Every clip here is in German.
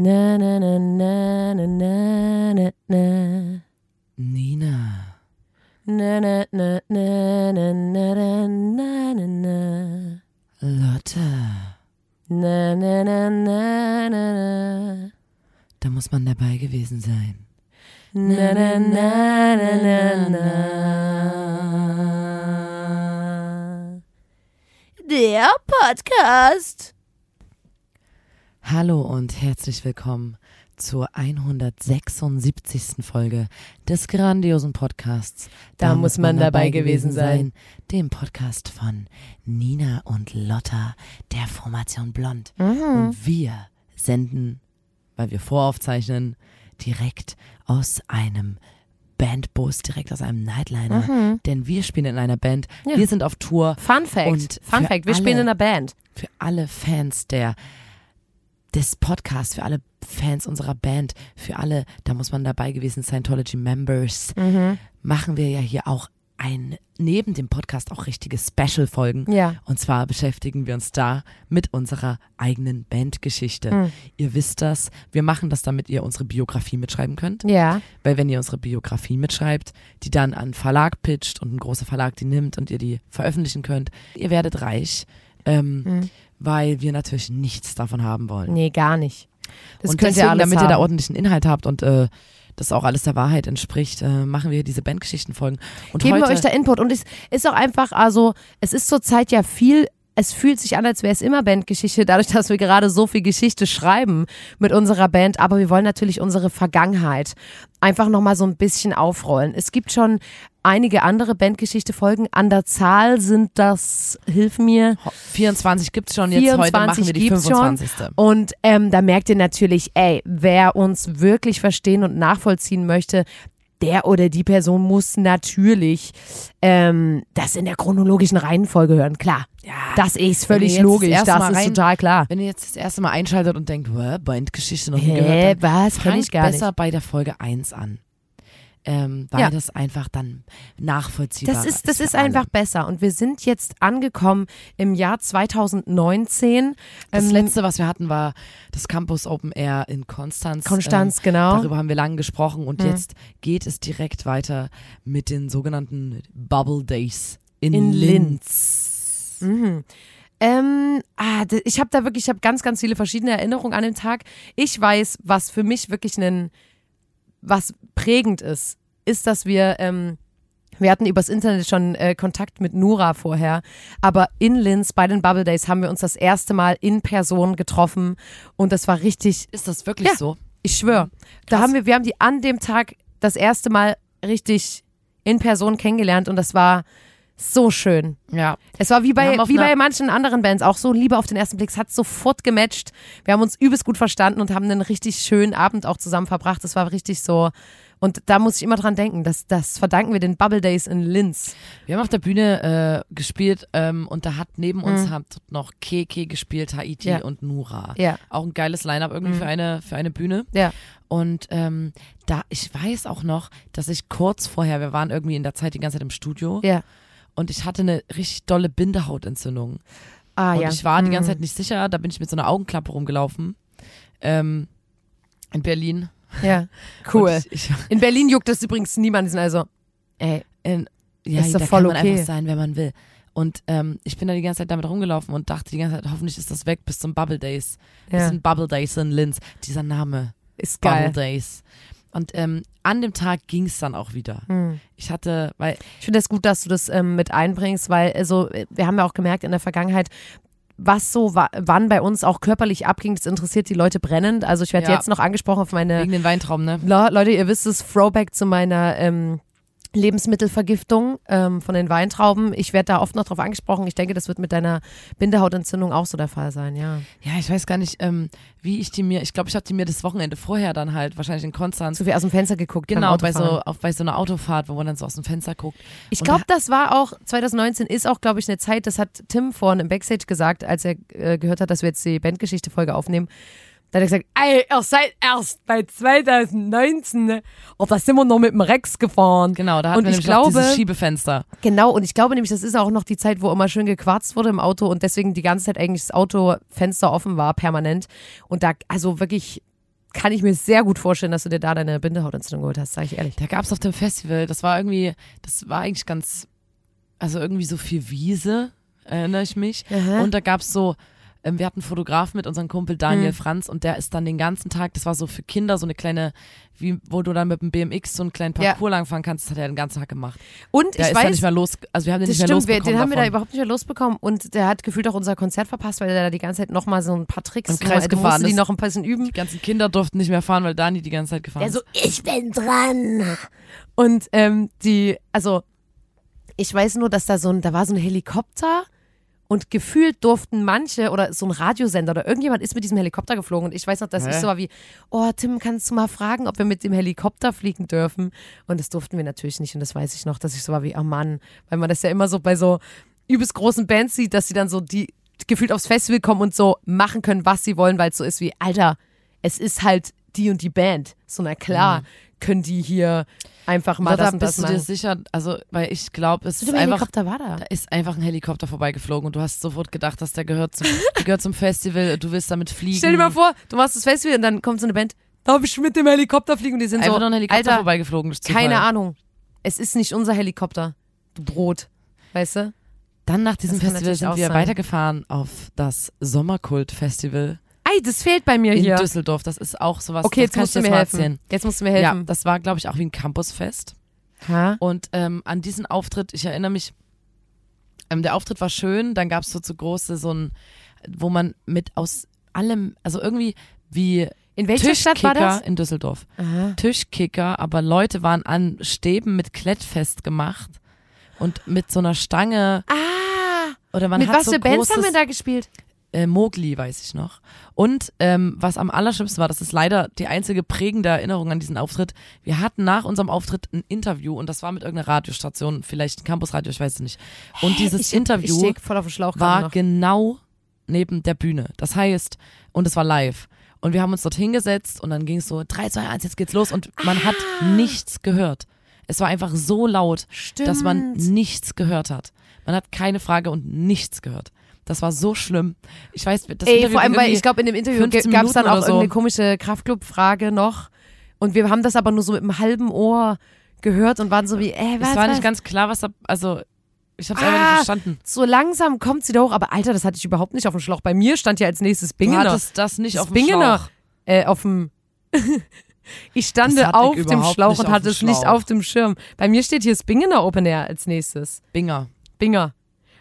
Na, na, na, na, na, na, na, na. Nina. Na, na, na, na, na, na, na, na, na, na. Lotte. Na, na, na, na, na, na. Da muss man dabei gewesen sein. Na, na, na, na, na, na. Der Podcast. Hallo und herzlich willkommen zur 176. Folge des grandiosen Podcasts. Da muss man dabei gewesen sein. Dem Podcast von Nina und Lotta der Formation Blond. Mhm. Und wir senden, weil wir voraufzeichnen, direkt aus einem Bandbus, direkt aus einem Nightliner. Denn wir spielen in einer Band. Mhm. Ja. Wir sind auf Tour. Fun Fact. Fun Fact. Wir alle- spielen in einer Band. für alle Fans der des Podcasts, für alle Fans unserer Band, für alle, da muss man dabei gewesen, Scientology Members, Mhm. machen wir ja hier auch ein, neben dem Podcast auch richtige Special-Folgen. Ja. Und zwar beschäftigen wir uns da mit unserer eigenen Bandgeschichte. Mhm. Ihr wisst das, wir machen das, damit ihr unsere Biografie mitschreiben könnt. Ja. Weil wenn ihr unsere Biografie mitschreibt, die dann an einen Verlag pitcht und ein großer Verlag die nimmt und ihr die veröffentlichen könnt, ihr werdet reich, ähm, Mhm. Weil wir natürlich nichts davon haben wollen. Nee, gar nicht. Das und könnt deswegen, ihr damit haben. ihr da ordentlichen Inhalt habt und äh, das auch alles der Wahrheit entspricht, äh, machen wir diese Bandgeschichtenfolgen. Und Geben wir euch da Input. Und es ist auch einfach, also, es ist zurzeit ja viel. Es fühlt sich an, als wäre es immer Bandgeschichte, dadurch, dass wir gerade so viel Geschichte schreiben mit unserer Band. Aber wir wollen natürlich unsere Vergangenheit einfach nochmal so ein bisschen aufrollen. Es gibt schon einige andere Bandgeschichte-Folgen. An der Zahl sind das, hilf mir, 24 gibt's schon, jetzt heute 24 machen wir die gibt's schon. 25. Und ähm, da merkt ihr natürlich, ey, wer uns wirklich verstehen und nachvollziehen möchte, der oder die Person muss natürlich ähm, das in der chronologischen Reihenfolge hören. Klar, Ja, das ist völlig logisch, das das ist rein- total klar. Wenn ihr jetzt das erste Mal einschaltet und denkt, "Hä, Bandgeschichte noch nie Hä, gehört, dann was? Kenn ich gar nicht. besser bei der Folge 1 an. Ähm, weil Ja. das einfach dann nachvollziehbar Das ist, das ist alle. einfach besser. Und wir sind jetzt angekommen im Jahr 2019. Das Ähm, letzte, was wir hatten, war das Campus Open Air in Konstanz. Konstanz, Ähm, genau. Darüber haben wir lange gesprochen und Mhm. jetzt geht es direkt weiter mit den sogenannten Bubble Days in, In Linz. Mhm. Ähm, ah, ich habe da wirklich, ich habe ganz, ganz viele verschiedene Erinnerungen an den Tag. Ich weiß, was für mich wirklich ein, was prägend ist, ist, dass wir, ähm, wir hatten übers Internet schon äh, Kontakt mit Nura vorher, aber in Linz bei den Bubble Days haben wir uns das erste Mal in Person getroffen und das war richtig, Ist das wirklich Ja. so? ich schwöre, da haben wir, wir haben die an dem Tag das erste Mal richtig in Person kennengelernt und das war so schön. Ja. Es war wie bei, wie bei manchen anderen Bands auch so Liebe auf den ersten Blick. Es hat sofort gematcht. Wir haben uns übelst gut verstanden und haben einen richtig schönen Abend auch zusammen verbracht. Es war richtig so. Und da muss ich immer dran denken, das, das verdanken wir den Bubble Days in Linz. Wir haben auf der Bühne äh, gespielt ähm, und da hat neben uns Mhm. hat noch Keke gespielt, Haiti Ja. und Nura. Ja. Auch ein geiles Line-Up irgendwie Mhm. für eine für eine Bühne. Ja. Und ähm, da, ich weiß auch noch, dass ich kurz vorher, wir waren irgendwie in der Zeit die ganze Zeit im Studio Ja. und ich hatte eine richtig dolle Bindehautentzündung. Ah, und ja. ich war die ganze Mhm. Zeit nicht sicher, da bin ich mit so einer Augenklappe rumgelaufen. Ähm, in Berlin. Ja. Cool. Ich, ich, In Berlin juckt das übrigens niemand. Die sind also, ey, in, ja, Ist doch da voll kann man okay. einfach sein, wenn man will. Und ähm, ich bin da die ganze Zeit damit rumgelaufen und dachte die ganze Zeit, hoffentlich ist das weg bis zum Bubble Days. Bis ja, zum Bubble Days in Linz. Dieser Name. ist Bubble geil. Days. Und ähm, an dem Tag ging es dann auch wieder. Hm. Ich hatte, weil Ich finde es gut, dass du das ähm, mit einbringst, weil also wir haben ja auch gemerkt in der Vergangenheit, was so wa wann bei uns auch körperlich abging, das interessiert die Leute brennend. Also ich werde Ja. jetzt noch angesprochen auf meine wegen den Weintrauben, ne? Le Leute, ihr wisst es, Throwback zu meiner ähm, Lebensmittelvergiftung ähm, von den Weintrauben. Ich werde da oft noch drauf angesprochen. Ich denke, das wird mit deiner Bindehautentzündung auch so der Fall sein, ja. Ja, ich weiß gar nicht, ähm, wie ich die mir, ich glaube, ich habe die mir das Wochenende vorher dann halt, wahrscheinlich in Konstanz, Zu viel aus dem Fenster geguckt. genau, bei so, auf, bei so einer Autofahrt, wo man dann so aus dem Fenster guckt. Ich glaube, das war auch, 2019 ist auch, glaube ich, eine Zeit, das hat Tim vorhin im Backstage gesagt, als er äh, gehört hat, dass wir jetzt die Bandgeschichte-Folge aufnehmen. Da hat er gesagt, ey, ihr seid erst bei 2019, ne? Oh, da sind wir noch mit dem Rex gefahren. Genau, da hat Und man ich glaube- dieses Schiebefenster. Genau, und ich glaube nämlich, das ist auch noch die Zeit, wo immer schön gequarzt wurde im Auto und deswegen die ganze Zeit eigentlich das Autofenster offen war, permanent. Und da, also wirklich kann ich mir sehr gut vorstellen, dass du dir da deine Bindehautentzündung geholt hast, sage ich ehrlich. Da gab es auf dem Festival, das war irgendwie, das war eigentlich ganz, also irgendwie so viel Wiese, erinnere ich mich. Aha. Und da gab es so, ähm, wir hatten einen Fotografen mit unserem Kumpel Daniel Hm. Franz und der ist dann den ganzen Tag, das war so für Kinder so eine kleine, wie, wo du dann mit dem BMX so einen kleinen Ja. Parcours langfahren kannst, das hat er den ganzen Tag gemacht. Und Der ich ist dann weiß, nicht mehr los, also wir haben den nicht mehr stimmt, wir, losbekommen den haben wir da davon. überhaupt nicht mehr losbekommen und der hat gefühlt auch unser Konzert verpasst, weil der da die ganze Zeit nochmal so ein paar Tricks Im Kreis du gefahren die ist. noch ein bisschen üben. Die ganzen Kinder durften nicht mehr fahren, weil Dani die ganze Zeit gefahren Der so, ist. ich bin dran. Und ähm, die, also ich weiß nur, dass da so ein, da war so ein Helikopter und gefühlt durften manche oder so ein Radiosender oder irgendjemand ist mit diesem Helikopter geflogen und ich weiß noch, dass Hä? ich so war wie, oh Tim, kannst du mal fragen, ob wir mit dem Helikopter fliegen dürfen? Und das durften wir natürlich nicht und das weiß ich noch, dass ich so war wie, oh Mann, weil man das ja immer so bei so übelst großen Bands sieht, dass sie dann so die gefühlt aufs Festival kommen und so machen können, was sie wollen, weil es so ist wie, Alter, es ist halt die und die Band. So, na klar, können die hier einfach mal Lotta, das und bist das du dir sicher, also, weil ich glaube, es Mit ist dem einfach, Helikopter war da. da ist einfach ein Helikopter vorbeigeflogen und du hast sofort gedacht, dass der gehört zum, der gehört zum Festival, du willst damit fliegen. Stell dir mal vor, du machst das Festival und dann kommt so eine Band, darf ich mit dem Helikopter fliegen? Und die sind Einfach so, ein Helikopter Alter, vorbeigeflogen. keine Ahnung. Es ist nicht unser Helikopter. Du Brot. Weißt du? Dann nach diesem Festival sind wir sein. weitergefahren auf das Sommerkult-Festival Ei, das fehlt bei mir in hier. Düsseldorf. Das ist auch sowas, Okay, das jetzt musst du mir helfen. erzählen. Jetzt musst du mir Ja, helfen. das war, glaube ich, auch wie ein Campusfest. Ha? Und ähm, an diesen Auftritt, ich erinnere mich, ähm, der Auftritt war schön, dann gab es so zu große, so ein, wo man mit aus allem, also irgendwie wie In welcher Stadt war das? in Düsseldorf. Aha. Tischkicker, aber Leute waren an Stäben mit Klett festgemacht und mit so einer Stange Ah, oder man mit hat was so für Bands haben wir da gespielt? Äh, Mowgli, weiß ich noch. Und ähm, was am allerschlimmsten war, das ist leider die einzige prägende Erinnerung an diesen Auftritt. Wir hatten nach unserem Auftritt ein Interview und das war mit irgendeiner Radiostation, vielleicht ein Campusradio, ich weiß es nicht. Und dieses ich, Ich Interview gerade war noch. genau neben der Bühne. Das heißt, und es war live. Und wir haben uns dort hingesetzt und dann ging es so, 3, 2, 1, jetzt geht's los und man hat Ah. nichts gehört. Es war einfach so laut, Stimmt. dass man nichts gehört hat. Man hat keine Frage und nichts gehört. Das war so schlimm. Ich weiß, das Ey, Interview vor allem, weil ich glaube, in dem Interview 15 gab es dann auch so. irgendeine komische Kraftclub-Frage noch. Und wir haben das aber nur so mit einem halben Ohr gehört und waren so wie, äh, was, es war was? nicht ganz klar, was da, also ich habe es einfach Ah, nicht verstanden. so langsam kommt sie da hoch, aber Alter, das hatte ich überhaupt nicht auf dem Schlauch. Bei mir stand ja als nächstes Du Bingener. hattest das nicht Das auf dem Bingener. Schlauch. Äh, auf dem. ich stande hatte ich auf dem Schlauch und auf hatte es nicht auf dem Schirm. Bei mir steht hier das Bingener Open Air als nächstes. Binger. Binger.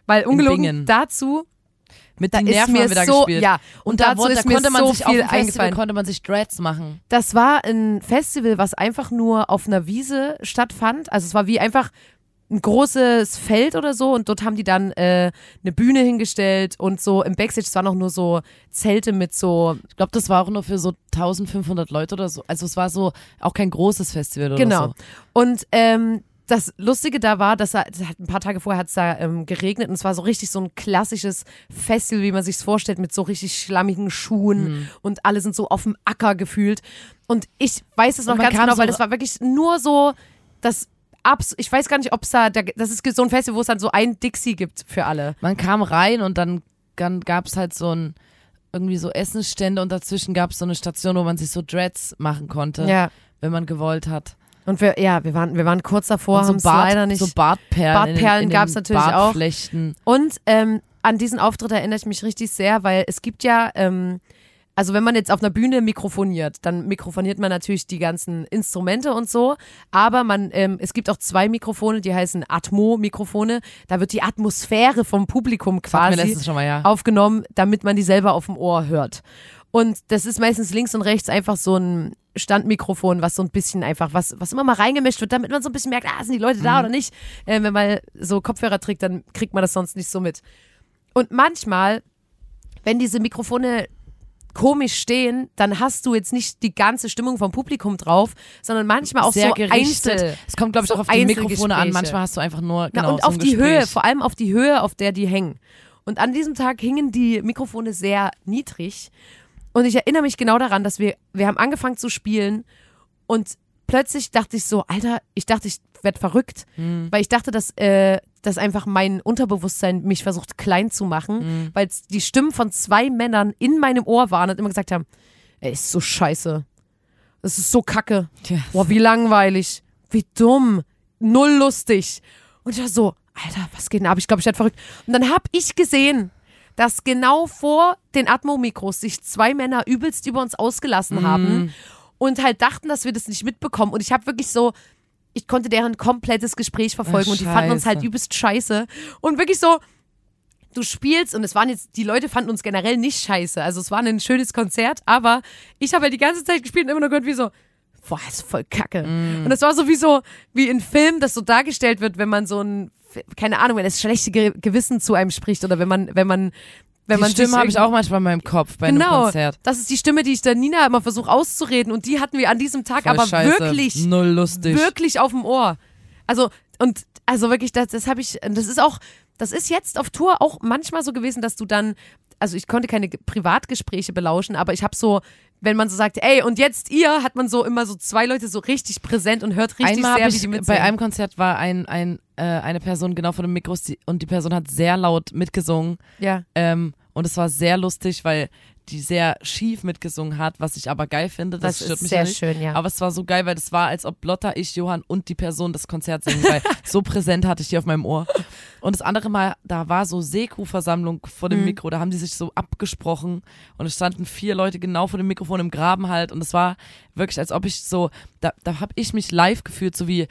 Weil ungelogen dazu, Mit den Nerven haben wir da so, gespielt. ja, und, Und da, dazu wurde, da konnte man so sich auf dem Festival konnte man sich Dreads machen. Das war ein Festival, was einfach nur auf einer Wiese stattfand. Also es war wie einfach ein großes Feld oder so und dort haben die dann äh, eine Bühne hingestellt und so im Backstage, es waren auch nur so Zelte mit so, Ich glaube, das war auch nur für so 1500 Leute oder so. Also es war so auch kein großes Festival oder genau. so. Und ähm, das Lustige da war, dass er, ein paar Tage vorher hat es da ähm, geregnet und es war so richtig so ein klassisches Festival, wie man sich vorstellt, mit so richtig schlammigen Schuhen Hm. und alle sind so auf dem Acker gefühlt. Und ich weiß es noch ganz genau, so- weil das war wirklich nur so, das abs ich weiß gar nicht, ob es da, da, das ist so ein Festival, wo es dann so ein Dixie gibt für alle. Man kam rein und dann, dann gab es halt so ein irgendwie so Essensstände und dazwischen gab es so eine Station, wo man sich so Dreads machen konnte, Ja. wenn man gewollt hat. Und wir, ja, wir waren, wir waren kurz davor, haben so, es leider nicht. so Bartperlen. Bartperlen gab's den natürlich auch. Und ähm, an diesen Auftritt erinnere ich mich richtig sehr, weil es gibt ja, ähm, also wenn man jetzt auf einer Bühne mikrofoniert, dann mikrofoniert man natürlich die ganzen Instrumente und so, aber man, ähm, es gibt auch zwei Mikrofone, die heißen Atmo-Mikrofone. Da wird die Atmosphäre vom Publikum quasi mal, ja. aufgenommen, damit man die selber auf dem Ohr hört. Und das ist meistens links und rechts einfach so ein Standmikrofon, was so ein bisschen einfach, was, was immer mal reingemischt wird, damit man so ein bisschen merkt, ah, sind die Leute da oder nicht. Äh, wenn man so Kopfhörer trägt, dann kriegt man das sonst nicht so mit. Und manchmal, wenn diese Mikrofone komisch stehen, dann hast du jetzt nicht die ganze Stimmung vom Publikum drauf, sondern manchmal auch Sehr so gerichtet. Einzel. Es kommt, glaube ich, so auch auf die Mikrofone an. Manchmal hast du einfach nur, Na, genau, und so auf die Gespräch. Höhe, vor allem auf die Höhe, auf der die hängen. Und an diesem Tag hingen die Mikrofone sehr niedrig. Und ich erinnere mich genau daran, dass wir, wir haben angefangen zu spielen und plötzlich dachte ich so, Alter, ich dachte, ich werde verrückt, Hm. weil ich dachte, dass, äh, dass einfach mein Unterbewusstsein mich versucht klein zu machen, Hm. weil die Stimmen von zwei Männern in meinem Ohr waren und immer gesagt haben, ey, ist so scheiße. Es ist so kacke. Ja. Boah, wie langweilig. Wie dumm. Null lustig. Und ich war so, Alter, was geht denn ab? Ich glaube, ich werde verrückt. Und dann habe ich gesehen, dass genau vor den Atmo-Mikros sich zwei Männer übelst über uns ausgelassen haben und halt dachten, dass wir das nicht mitbekommen. Und ich habe wirklich so, ich konnte deren komplettes Gespräch verfolgen Ach, und die fanden uns halt übelst scheiße. Und wirklich so, du spielst und es waren jetzt, die Leute fanden uns generell nicht scheiße. Also es war ein schönes Konzert, aber ich habe halt die ganze Zeit gespielt und immer nur gehört, wie so, boah, ist voll kacke. Mm. Und es war so wie so, wie in Film, das so dargestellt wird, wenn man so ein, keine Ahnung, wenn das schlechte Ge Gewissen zu einem spricht oder wenn man, wenn man, wenn Die man Stimme habe ich auch manchmal in meinem Kopf bei einem Genau, Konzert. das ist die Stimme, die ich der Nina immer versuche auszureden und die hatten wir an diesem Tag Voll aber scheiße. wirklich Null lustig. wirklich auf dem Ohr. Also, und also wirklich, das, das habe ich, das ist auch, das ist jetzt auf Tour auch manchmal so gewesen, dass du dann, also ich konnte keine Ge- Privatgespräche belauschen, aber ich habe so, wenn man so sagt, ey, und jetzt ihr, hat man so immer so zwei Leute so richtig präsent und hört richtig Einmal sehr, habe wie ich die bei mitsingen. einem Konzert war ein, ein, äh, eine Person genau vor dem Mikros die, und die Person hat sehr laut mitgesungen ja. ähm, und es war sehr lustig, weil die sehr schief mitgesungen hat, was ich aber geil finde. Das, Das stört ist mich sehr nicht. schön, ja. Aber es war so geil, weil das war, als ob Lotta, ich, Johann und die Person das Konzert singen, weil so präsent hatte ich die auf meinem Ohr. Und das andere Mal, da war so Seku-Versammlung vor Mhm. dem Mikro, da haben die sich so abgesprochen und es standen vier Leute genau vor dem Mikrofon im Graben halt und es war wirklich, als ob ich so, da, da habe ich mich live gefühlt, so wie,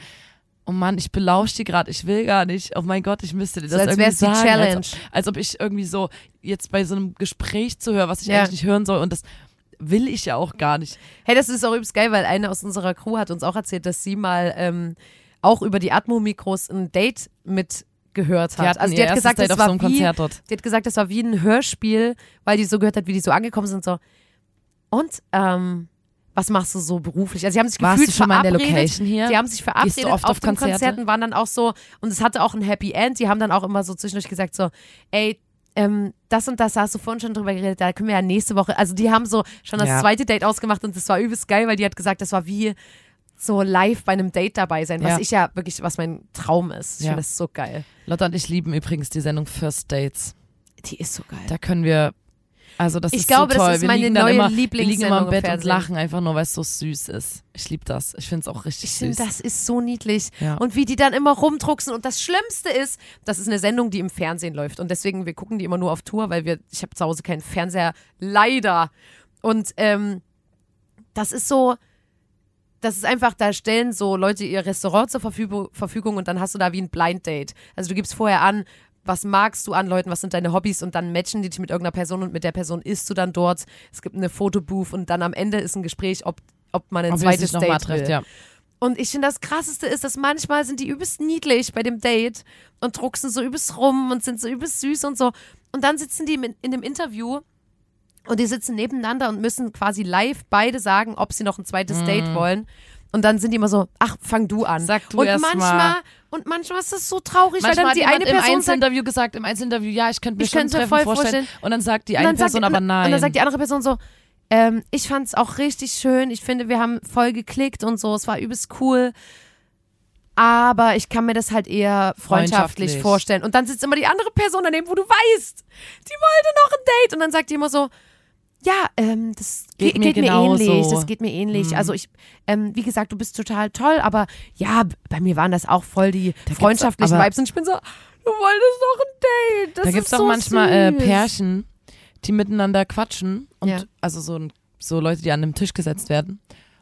oh Mann, ich belausche die gerade, ich will gar nicht, oh mein Gott, ich müsste dir das So, als irgendwie wär's die sagen. Challenge. Als, ob- als ob ich irgendwie so jetzt bei so einem Gespräch zuhöre, was ich Ja. eigentlich nicht hören soll und das will ich ja auch gar nicht. Hey, das ist auch übrigens geil, weil eine aus unserer Crew hat uns auch erzählt, dass sie mal ähm, auch über die Atmo-Mikros ein Date mitgehört hat. Die also die hat gesagt, Date das war so wie, Konzert dort. Die hat gesagt, das war wie ein Hörspiel, weil die so gehört hat, wie die so angekommen sind. So, und ähm, was machst du so beruflich? Also, sie haben sich Warst gefühlt du schon mal in der. Location hier? Die haben sich verabredet Gehst du oft auf, auf den Konzerte? Konzerten, waren dann auch so, und es hatte auch ein Happy End. Die haben dann auch immer so zwischendurch gesagt: so, ey, ähm, das und das hast du vorhin schon drüber geredet, da können wir ja nächste Woche. Also, die haben so schon das Ja. zweite Date ausgemacht und das war übelst geil, weil die hat gesagt, das war wie so live bei einem Date dabei sein, was Ja. ich ja wirklich, was mein Traum ist. Ich Ja. finde das so geil. Lotta und ich lieben übrigens die Sendung First Dates. Die ist so geil. Da können wir, also das Ich ist glaube, so das toll. ist wir meine neue immer, Wir liegen immer im Bett und lachen einfach nur, weil es so süß ist. Ich liebe das. Ich finde es auch richtig Ich süß. finde, das ist so niedlich. Ja. Und wie die dann immer rumdrucksen. Und das Schlimmste ist, das ist eine Sendung, die im Fernsehen läuft. Und deswegen, wir gucken die immer nur auf Tour, weil wir, ich habe zu Hause keinen Fernseher. Leider. Und ähm, das ist so, das ist einfach, da stellen so Leute ihr Restaurant zur Verfügung und dann hast du da wie ein Blind Date. Also du gibst vorher an, was magst du an Leuten, was sind deine Hobbys und dann matchen die dich mit irgendeiner Person und mit der Person isst du dann dort. Es gibt eine Fotobooth und dann am Ende ist ein Gespräch, ob, ob man ein Ob zweites Date trefft, will. ja. Und ich finde, das Krasseste ist, dass manchmal sind die übelst niedlich bei dem Date und drucksen so übelst rum und sind so übelst süß und so. Und dann sitzen die in, in dem Interview und die sitzen nebeneinander und müssen quasi live beide sagen, ob sie noch ein zweites Date wollen. Und dann sind die immer so, ach, fang du an. Sag du und erst manchmal, mal. und manchmal ist das so traurig, Manchmal weil dann die eine im Person sagt, Einzelinterview gesagt, im Einzelinterview, ja, ich könnte mir Ich schon könnte voll vorstellen. vorstellen. Und dann sagt die eine sagt, Person und, aber nein. Und dann sagt die andere Person so, ähm, ich fand es auch richtig schön. Ich finde, wir haben voll geklickt und so. Es war übelst cool. Aber ich kann mir das halt eher freundschaftlich, Freundschaftlich. vorstellen. Und dann sitzt immer die andere Person daneben, wo du weißt, die wollte noch ein Date. Und dann sagt die immer so, ja, ähm, das Geht geht, mir geht mir ähnlich. Das geht mir ähnlich. Mhm. Also ich, ähm, wie gesagt, du bist total toll, aber ja, bei mir waren das auch voll die gibt's freundschaftlichen Vibes. Und ich bin so, du wolltest noch ein Date. Das da gibt es ist auch so manchmal äh. Pärchen, die miteinander quatschen und Ja. also so, so Leute, die an einem Tisch gesetzt werden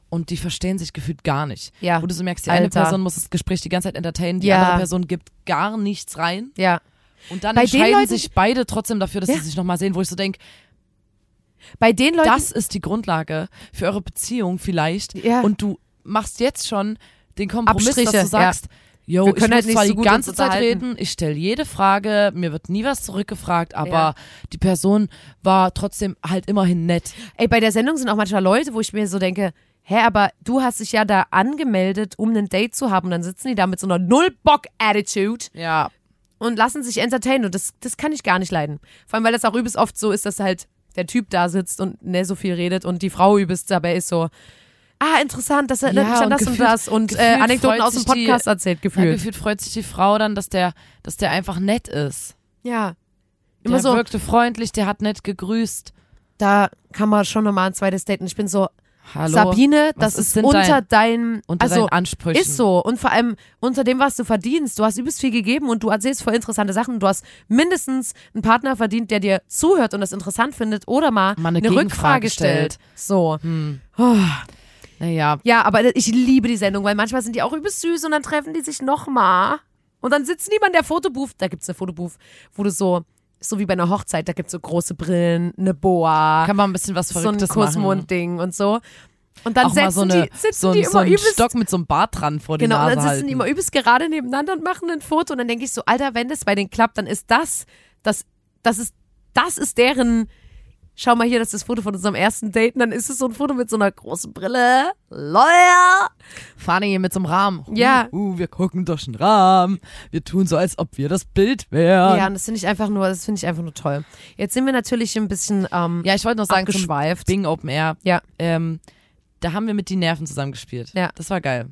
und die verstehen sich gefühlt gar nicht. Ja. Wo du so merkst, die eine Alter. Person muss das Gespräch die ganze Zeit entertainen, die Ja. andere Person gibt gar nichts rein Ja. und dann Bei den entscheiden Leuten- sich beide trotzdem dafür, dass Ja. sie sich nochmal sehen, wo ich so denke, Bei den Leuten, das ist die Grundlage für eure Beziehung vielleicht Ja. und du machst jetzt schon den Kompromiss, dass Abstriche, du sagst, yo, Wir ich können muss halt nicht zwar so die ganze Zeit reden, ich stelle jede Frage, mir wird nie was zurückgefragt, aber Ja. die Person war trotzdem halt immerhin nett. Ey, bei der Sendung sind auch manchmal Leute, wo ich mir so denke, hä, aber du hast dich ja da angemeldet, um ein Date zu haben. Und dann sitzen die da mit so einer Null-Bock-Attitude Ja. und lassen sich entertainen. Und das, das kann ich gar nicht leiden. Vor allem, weil das auch übelst oft so ist, dass halt der Typ da sitzt und nicht so viel redet und die Frau übelst dabei ist so, ah, interessant, das erinnert Ja, mich an und das und das und äh, Anekdoten aus dem sich die- Podcast erzählt, Ja, gefühlt. gefühlt freut sich die Frau dann, dass der, dass der einfach nett ist. Ja. Immer der so, wirkte freundlich, der hat nett gegrüßt. da kann man schon nochmal ein zweites Date. Und ich bin so, Hallo. Sabine, das ist ist unter dein- deinem, Unter also deinen Ansprüchen. ist so und vor allem unter dem, was du verdienst. Du hast übelst viel gegeben und du erzählst voll interessante Sachen. Du hast mindestens einen Partner verdient, der dir zuhört und das interessant findet oder mal, Mal eine eine, Rückfrage stellt. stellt. So. Hm. Oh. Naja, Ja, aber ich liebe die Sendung, weil manchmal sind die auch übelst süß und dann treffen die sich nochmal. Und dann mal in der Fotobooth. Da gibt's eine Fotobooth, wo du so, so wie bei einer Hochzeit, da gibt's so große Brillen, eine Boa, kann man ein bisschen was so ein Verrücktes machen. Kussmund-Ding und so. Und dann setzen so, eine, die, sitzen so, die ein, so immer einen übelst Stock mit so einem Bart dran vor die Genau, und Nase dann sitzen halten. die immer übelst gerade nebeneinander und machen ein Foto und dann denke ich so, Alter, wenn das bei denen klappt, dann ist das, das, das ist, das ist deren, schau mal hier, das ist das Foto von unserem ersten Date und dann ist es so ein Foto mit so einer großen Brille. Lawyer! fahren hier mit so einem Rahmen. Ja. Uh, uh, wir gucken durch den Rahmen. Wir tun so, als ob wir das Bild wären. Ja, und das finde ich einfach nur, das finde ich einfach nur toll. Jetzt sind wir natürlich ein bisschen ähm, Ja, ich wollte noch sagen, zum abgeschweift. Bing Open Air, Ja. ähm, da haben wir mit Die Nerven zusammen gespielt. Ja. Das war geil.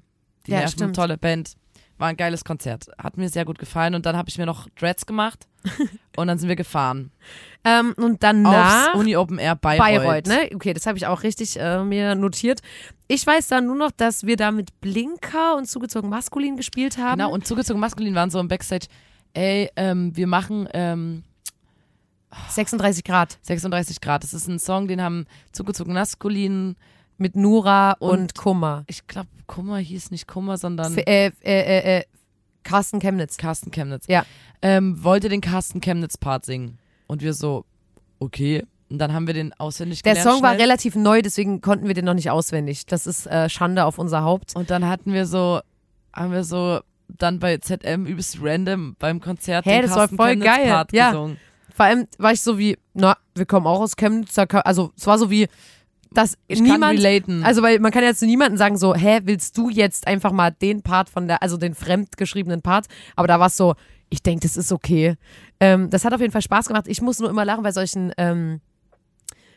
Die Ja, Nerven, stimmt. tolle Band. War ein geiles Konzert. Hat mir sehr gut gefallen. Und dann habe ich mir noch Dreads gemacht. und dann sind wir gefahren. Ähm, und danach Aufs Uni Open Air Bayreuth. Bayreuth, ne? Okay, das habe ich auch richtig äh, mir notiert. Ich weiß dann nur noch, dass wir da mit Blinker und zugezogen maskulin gespielt haben. Genau, und zugezogen maskulin waren so im Backstage, ey, ähm, wir machen ähm, 36 Grad 36 Grad. Das ist ein Song, den haben zugezogen maskulin. Mit Nura und, Und- Kummer. Ich glaube, Kummer hieß nicht Kummer, sondern F äh, äh, äh, äh, Carsten Chemnitz. Carsten Chemnitz. Ja. Ähm, wollte den Carsten Chemnitz-Part singen. Und wir so, okay. Und dann haben wir den auswendig Der gelernt. Song war schnell. relativ neu, deswegen konnten wir den noch nicht auswendig. Das ist äh, Schande auf unser Haupt. Und dann hatten wir so, haben wir so dann bei ZM übelst random beim Konzert Hä, den das war Carsten voll Chemnitz geil. Part Ja. gesungen. Vor allem war ich so wie, na, wir kommen auch aus Chemnitz. Also es war so wie, dass Ich niemand, also weil man kann ja zu niemandem sagen so, hä, willst du jetzt einfach mal den Part von der, also den fremdgeschriebenen Part, aber da war es so, ich denke, das ist okay. Ähm, das hat auf jeden Fall Spaß gemacht. Ich muss nur immer lachen bei solchen, ähm,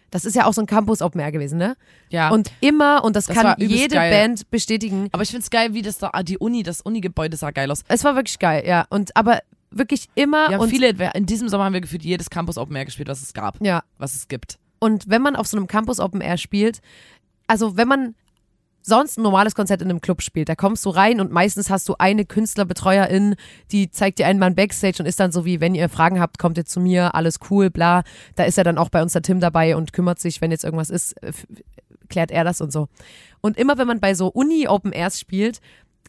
das ist ja auch so ein Campus Open Air gewesen, ne? ja. Und immer, und das, Das kann jede geil. Band bestätigen, aber ich find's geil, wie das da, die Uni, das Uni-Gebäude sah geil aus. es war wirklich geil, ja. Und aber wirklich immer haben und viele, in diesem Sommer haben wir gefühlt jedes Campus Open Air gespielt, was es gab, ja. was es gibt. Und wenn man auf so einem Campus Open Air spielt, also wenn man sonst ein normales Konzert in einem Club spielt, da kommst du rein und meistens hast du eine Künstlerbetreuerin, die zeigt dir einmal ein Backstage und ist dann so wie, wenn ihr Fragen habt, kommt ihr zu mir, alles cool, bla. Da ist ja dann auch bei uns der Tim dabei und kümmert sich, wenn jetzt irgendwas ist, äh, klärt er das und so. Und immer wenn man bei so Uni Open Airs spielt,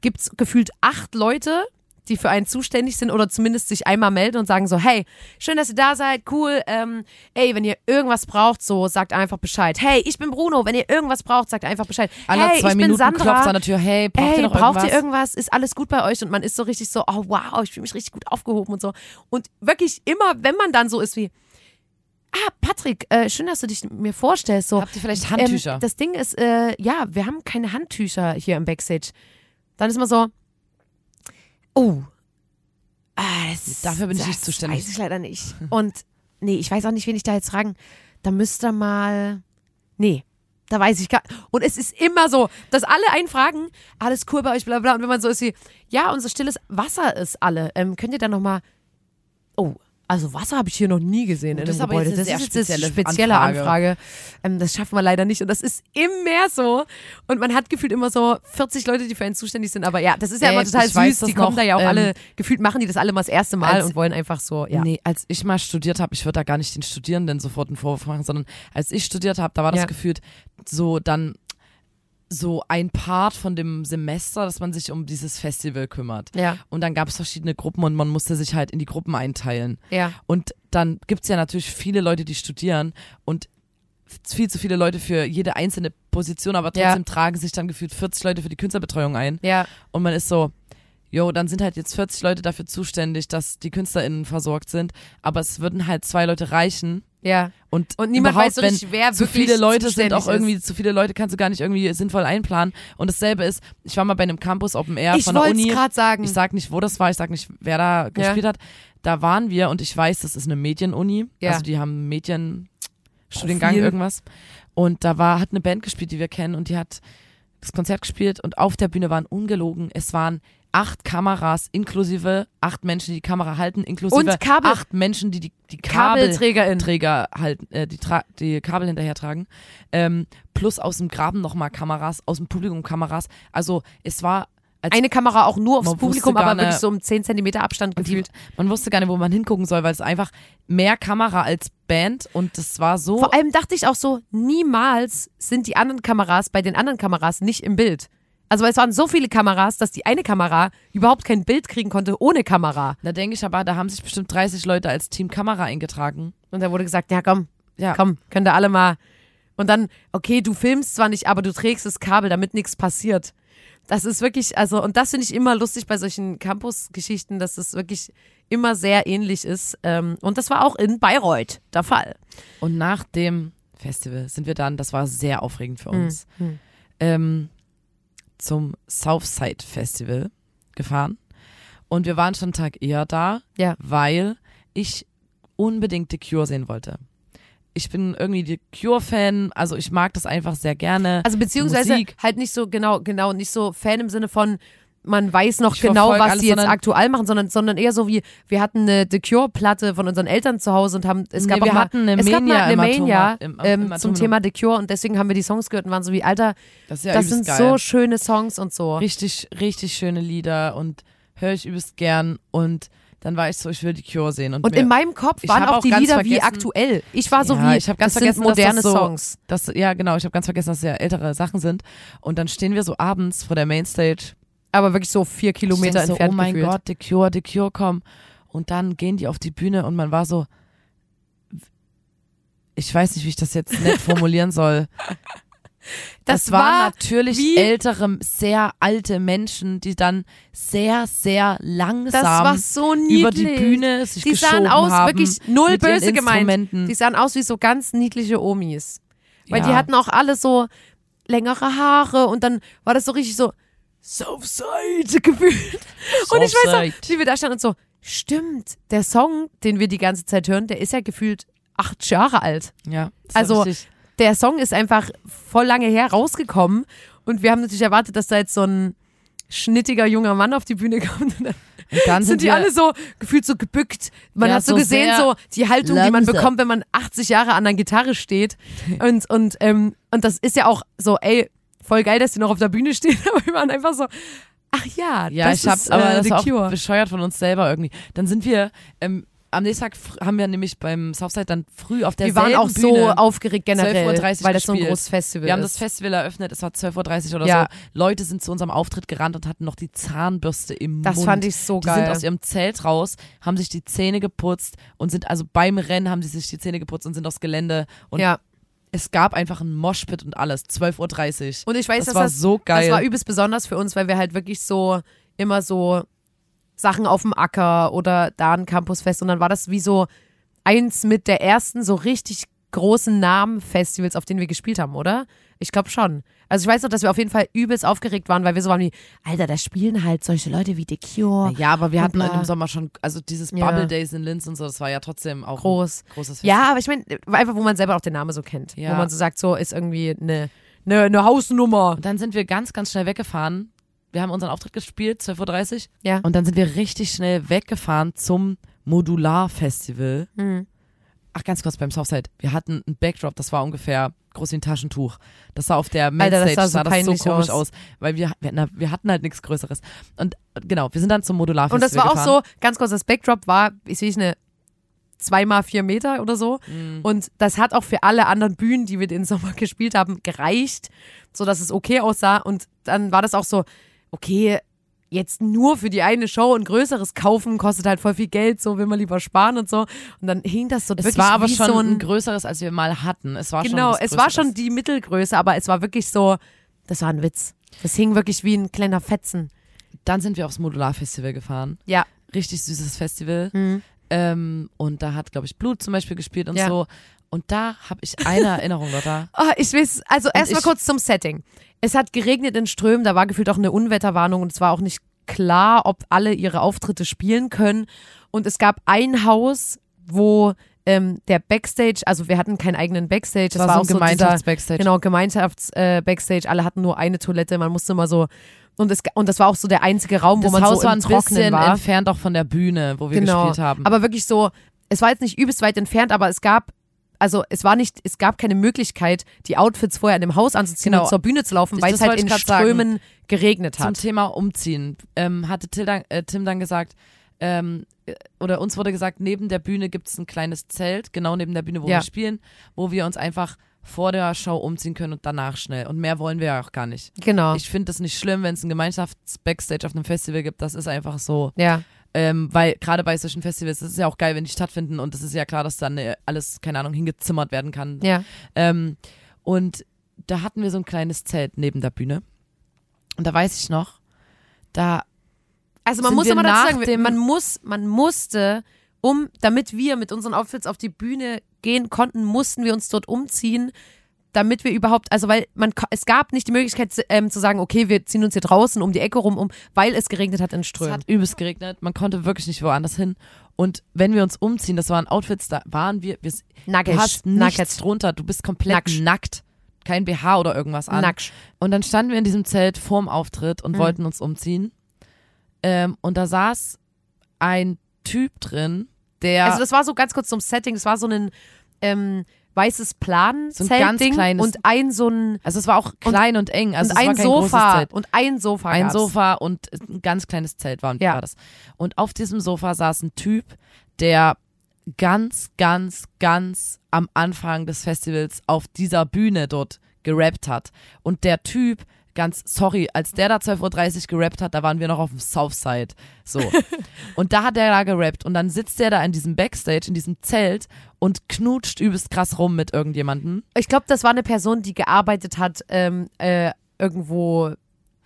gibt's gefühlt acht Leute, die für einen zuständig sind oder zumindest sich einmal melden und sagen so, hey, schön, dass ihr da seid, cool, ähm, ey, wenn ihr irgendwas braucht, so, sagt einfach Bescheid. Hey, ich bin Bruno, wenn ihr irgendwas braucht, sagt einfach Bescheid. Alle hey, zwei ich Minuten bin Sandra. klopft an der Tür, hey, braucht Ey, ihr noch braucht irgendwas? ihr irgendwas? Ist alles gut bei euch? Und man ist so richtig so, oh wow, ich fühle mich richtig gut aufgehoben und so. Und wirklich immer, wenn man dann so ist wie, ah, Patrick, äh, schön, dass du dich mir vorstellst. So, Habt ihr vielleicht Handtücher? ähm, das Ding ist, äh, ja, wir haben keine Handtücher hier im Backstage. Dann ist man so, oh, ah, das ist, Dafür bin ich nicht zuständig. Weiß ich leider nicht. Und nee, ich weiß auch nicht, wen ich da jetzt fragen. Da müsste mal, nee. Da weiß ich gar Und es ist immer so, dass alle einen fragen, alles cool bei euch, bla bla. Und wenn man so ist wie, ja, unser stilles Wasser ist alle. Ähm, könnt ihr da nochmal, oh, also Wasser habe ich hier noch nie gesehen in das dem ist aber Gebäude. das ist jetzt eine spezielle Anfrage. Anfrage. Ähm, das schaffen wir leider nicht. Und das ist immer so. Und man hat gefühlt immer so 40 Leute, die für einen zuständig sind. Aber ja, das ist ja Ey, immer total weiß süß. das Die kommen noch, da ja auch ähm, alle, gefühlt machen die das alle mal das erste Mal als- und wollen einfach so, ja. Nee, als ich mal studiert habe, ich würde da gar nicht den Studierenden sofort einen Vorwurf machen, sondern als ich studiert habe, da war das Ja. gefühlt so dann so ein Part von dem Semester, dass man sich um dieses Festival kümmert. Ja, Und dann gab es verschiedene Gruppen und man musste sich halt in die Gruppen einteilen. ja. Und dann gibt es ja natürlich viele Leute, die studieren und viel zu viele Leute für jede einzelne Position, aber Ja. trotzdem tragen sich dann gefühlt 40 Leute für die Künstlerbetreuung ein. Ja, Und man ist so, jo, dann sind halt jetzt 40 Leute dafür zuständig, dass die KünstlerInnen versorgt sind, aber es würden halt zwei Leute reichen. Ja. Und, Und niemand weiß so richtig, wer zu viele Leute sind auch irgendwie, ist. zu viele Leute kannst du gar nicht irgendwie sinnvoll einplanen. Und dasselbe ist, ich war mal bei einem Campus Open Air Ich von der Uni. gerade sagen. Ich sag nicht, wo das war, ich sag nicht, wer da gespielt hat. Da waren wir und ich weiß, das ist eine Medienuni. Ja. Also die haben Medienstudiengang Profil. irgendwas. Und da war, hat eine Band gespielt, die wir kennen und die hat das Konzert gespielt und auf der Bühne waren ungelogen, es waren acht Kameras inklusive acht Menschen, die die Kamera halten, inklusive Und Kabel- acht Menschen, die die, die Kabel KabelträgerInnen. Träger halten, äh, die, Tra die Kabel hinterher tragen. Ähm, plus aus dem Graben nochmal Kameras, aus dem Publikum Kameras. Also es war als Eine Kamera auch nur aufs Publikum, aber wirklich nicht- so um 10 Zentimeter Abstand die, gefühlt. man wusste gar nicht, wo man hingucken soll, weil es einfach mehr Kamera als Band und das war so. Vor allem dachte ich auch so, niemals sind die anderen Kameras bei den anderen Kameras nicht im Bild. Also es waren so viele Kameras, dass die eine Kamera überhaupt kein Bild kriegen konnte ohne Kamera. da denke ich aber, da haben sich bestimmt 30 Leute als Team Kamera eingetragen. Und da wurde gesagt, ja komm, Ja. komm, könnt ihr alle mal. Und dann, okay, du filmst zwar nicht, aber du trägst das Kabel, damit nichts passiert. Das ist wirklich, also, und das finde ich immer lustig bei solchen Campus-Geschichten, dass es wirklich immer sehr ähnlich ist. Ähm, Und das war auch in Bayreuth der Fall. Und nach dem Festival sind wir dann, das war sehr aufregend für uns, hm. ähm, zum Southside Festival gefahren. Und wir waren schon einen Tag eher da, Ja. weil ich unbedingt The Cure sehen wollte. Ich bin irgendwie The Cure-Fan, also ich mag das einfach sehr gerne. Also beziehungsweise Musik. halt nicht so genau, genau, nicht so Fan im Sinne von man weiß noch Ich genau, was die jetzt aktuell machen, sondern, sondern eher so wie, wir hatten eine The Cure-Platte von unseren Eltern zu Hause und haben, es Nee, gab wir auch mal, hatten eine es gab mal Mania eine im Mania Atoma- im- ähm, im zum. Thema The Cure und deswegen haben wir die Songs gehört und waren so wie, Alter, das ja das sind geil. so schöne Songs und so. richtig, richtig schöne Lieder und höre ich übelst gern. Und dann war ich so, ich will die Cure sehen. Und, Und mir, in meinem Kopf waren auch auch die Lieder wie aktuell. Ich war so Ja, wie, ich hab ganz das vergessen, sind dass das moderne so- Songs. das, ja, genau, ich habe ganz vergessen, dass es ja ältere Sachen sind. Und dann stehen wir so abends vor der Mainstage. Aber wirklich so vier Kilometer denk so, entfernt Oh mein gefühlt. Gott, The Cure, The Cure kommen. Und dann gehen die auf die Bühne und man war so, ich weiß nicht, wie ich das jetzt nett formulieren soll. Das Das waren war natürlich ältere, sehr alte Menschen, die dann sehr, sehr langsam Das war so niedlich. über die Bühne sich Die sahen geschoben aus, haben, wirklich null böse gemeint. Die sahen aus wie so ganz niedliche Omis. Weil die Ja. hatten auch alle so längere Haare und dann war das so richtig so Southside gefühlt. Und ich weiß Southside. noch, wie wir da standen und so, stimmt, der Song, den wir die ganze Zeit hören, der ist ja gefühlt acht Jahre alt. Ja, Also der Song ist einfach voll lange her rausgekommen und wir haben natürlich erwartet, dass da jetzt so ein schnittiger junger Mann auf die Bühne kommt und dann Und dann sind, sind, die alle so gefühlt so gebückt. Man Ja, hat so, so gesehen, so die Haltung, die man bekommt, wenn man 80 Jahre an einer Gitarre steht. Und, und, ähm, und das ist ja auch so, ey, voll geil, dass die noch auf der Bühne stehen, aber wir waren einfach so, ach ja, ja, das ich hab, ist aber äh, das The auch Cure. bescheuert von uns selber irgendwie. Dann sind wir, ähm, am nächsten Tag haben wir nämlich beim Southside dann früh auf der Wir waren auch so Bühne, aufgeregt generell, 12.30 Uhr weil das so ein gespielt. großes Festival wir haben ist. das Festival eröffnet, es war 12.30 Uhr oder Ja. so. Leute sind zu unserem Auftritt gerannt und hatten noch die Zahnbürste im das Mund. fand ich so Die geil. sind aus ihrem Zelt raus, haben sich die Zähne geputzt und sind also beim Rennen haben sie sich die Zähne geputzt und sind aufs Gelände. Und ja. Es gab einfach einen Moshpit und alles. 12.30 Uhr. Und ich weiß, Das war das, so geil. das war übelst besonders für uns, weil wir halt wirklich so immer so Sachen auf dem Acker oder da ein Campusfest und dann war das wie so eins mit der ersten so richtig großen Namen-Festivals, auf denen wir gespielt haben, oder? Ich glaube schon. Also ich weiß noch, dass wir auf jeden Fall übelst aufgeregt waren, weil wir so waren wie, Alter, da spielen halt solche Leute wie The Cure. ja, aber wir hatten halt im Sommer schon, also dieses Ja. Bubble Days in Linz und so, das war ja trotzdem auch Groß. großes Fest. Ja, aber ich meine, einfach, wo man selber auch den Namen so kennt. Ja. Wo man so sagt, so ist irgendwie eine, eine, eine Hausnummer. Und dann sind wir ganz, ganz schnell weggefahren. Wir haben unseren Auftritt gespielt, 12.30 Uhr. Ja. Und dann sind wir richtig schnell weggefahren zum Modular-Festival. Mhm. Ach, ganz kurz beim Southside. Wir hatten ein Backdrop, das war ungefähr groß wie ein Taschentuch. Das sah auf der Alter, Mainstage, das sah so das so komisch aus. aus. weil wir, wir, na, wir hatten halt nichts Größeres. Und genau, wir sind dann zum Und Modular-Festival das war auch gefahren. so, ganz kurz, das Backdrop war, ich sehe eine zweimal vier Meter oder so. Mhm. Und das hat auch für alle anderen Bühnen, die wir den Sommer gespielt haben, gereicht, sodass es okay aussah. Und dann war das auch so, okay, jetzt nur für die eine Show ein größeres kaufen, kostet halt voll viel Geld, so will man lieber sparen und so. Und dann hing das so Es wirklich war aber wie schon so ein, ein, größeres, als wir mal hatten. Es war genau, schon es war schon die Mittelgröße, aber es war wirklich so, das war ein Witz. Das hing wirklich wie ein kleiner Fetzen. Dann sind wir aufs Modular-Festival gefahren. Ja. Richtig süßes Festival. Mhm. Ähm, und da hat, glaube ich, Blut zum Beispiel gespielt und Ja. so. Und da habe ich eine Erinnerung, Lotta. Ah, ich weiß, also erstmal kurz zum Setting. Es hat geregnet in Strömen, da war gefühlt auch eine Unwetterwarnung und es war auch nicht klar, ob alle ihre Auftritte spielen können. Und es gab ein Haus, wo ähm, der Backstage, also wir hatten keinen eigenen Backstage, das war, so auch ein so dieser, Gemeinschafts-Backstage. genau, Gemeinschafts-Backstage, alle hatten nur eine Toilette, man musste immer so Und, es, und das war auch so der einzige Raum, das wo man Haus so war ein bisschen war. entfernt auch von der Bühne, wo wir genau. gespielt haben. Aber wirklich so, es war jetzt nicht übelst weit entfernt, aber es gab, also es war nicht, es gab keine Möglichkeit, die Outfits vorher in dem Haus anzuziehen Genau. und zur Bühne zu laufen, weil das es halt in grad sagen. Strömen geregnet Zum hat. Thema Umziehen ähm, hatte Till dann, äh, Tim dann gesagt, ähm, äh, oder uns wurde gesagt, neben der Bühne gibt es ein kleines Zelt, genau neben der Bühne, wo Ja. wir spielen, wo wir uns einfach vor der Show umziehen können und danach schnell. Und mehr wollen wir ja auch gar nicht. Genau. Ich finde es nicht schlimm, wenn es ein Gemeinschafts-Backstage auf einem Festival gibt. Das ist einfach so. ja. Ähm, weil gerade bei solchen Festivals, das ist ja auch geil, wenn die stattfinden und es ist ja klar, dass dann äh, alles, keine Ahnung, hingezimmert werden kann. Ja. Ähm, und da hatten wir so ein kleines Zelt neben der Bühne. Und da weiß ich noch, da Also man muss aber dazu sagen, man muss, man musste, um, damit wir mit unseren Outfits auf die Bühne gehen konnten, mussten wir uns dort umziehen, damit wir überhaupt, also weil man, es gab nicht die Möglichkeit ähm, zu sagen, okay, wir ziehen uns hier draußen um die Ecke rum, um, weil es geregnet hat in es Strömen. hat übelst geregnet, man konnte wirklich nicht woanders hin. Und wenn wir uns umziehen, das waren Outfits, da waren wir, wir Nackig. du hast nichts Nackig. drunter, du bist komplett Nackt. nackt. Kein BH oder irgendwas an. Nackt. Und dann standen wir in diesem Zelt vorm Auftritt und Mhm. wollten uns umziehen. Ähm, und da saß ein Typ drin, der Also das war so ganz kurz zum Setting, das war so ein ähm, weißes plan So ein ganz kleines- und ein so ein, Also es war auch klein und, eng. Also und es ein Sofa und ein Sofa Ein gab's. Sofa und ein ganz kleines Zelt war, Ja. war das. Und auf diesem Sofa saß ein Typ, der ganz, ganz, ganz am Anfang des Festivals auf dieser Bühne dort gerappt hat. Und der Typ, ganz, sorry, als der da 12.30 Uhr gerappt hat, da waren wir noch auf dem Southside. So. und da hat der da gerappt. Und dann sitzt der da in diesem Backstage, in diesem Zelt und knutscht übelst krass rum mit irgendjemandem. Ich glaube, das war eine Person, die gearbeitet hat ähm, äh, irgendwo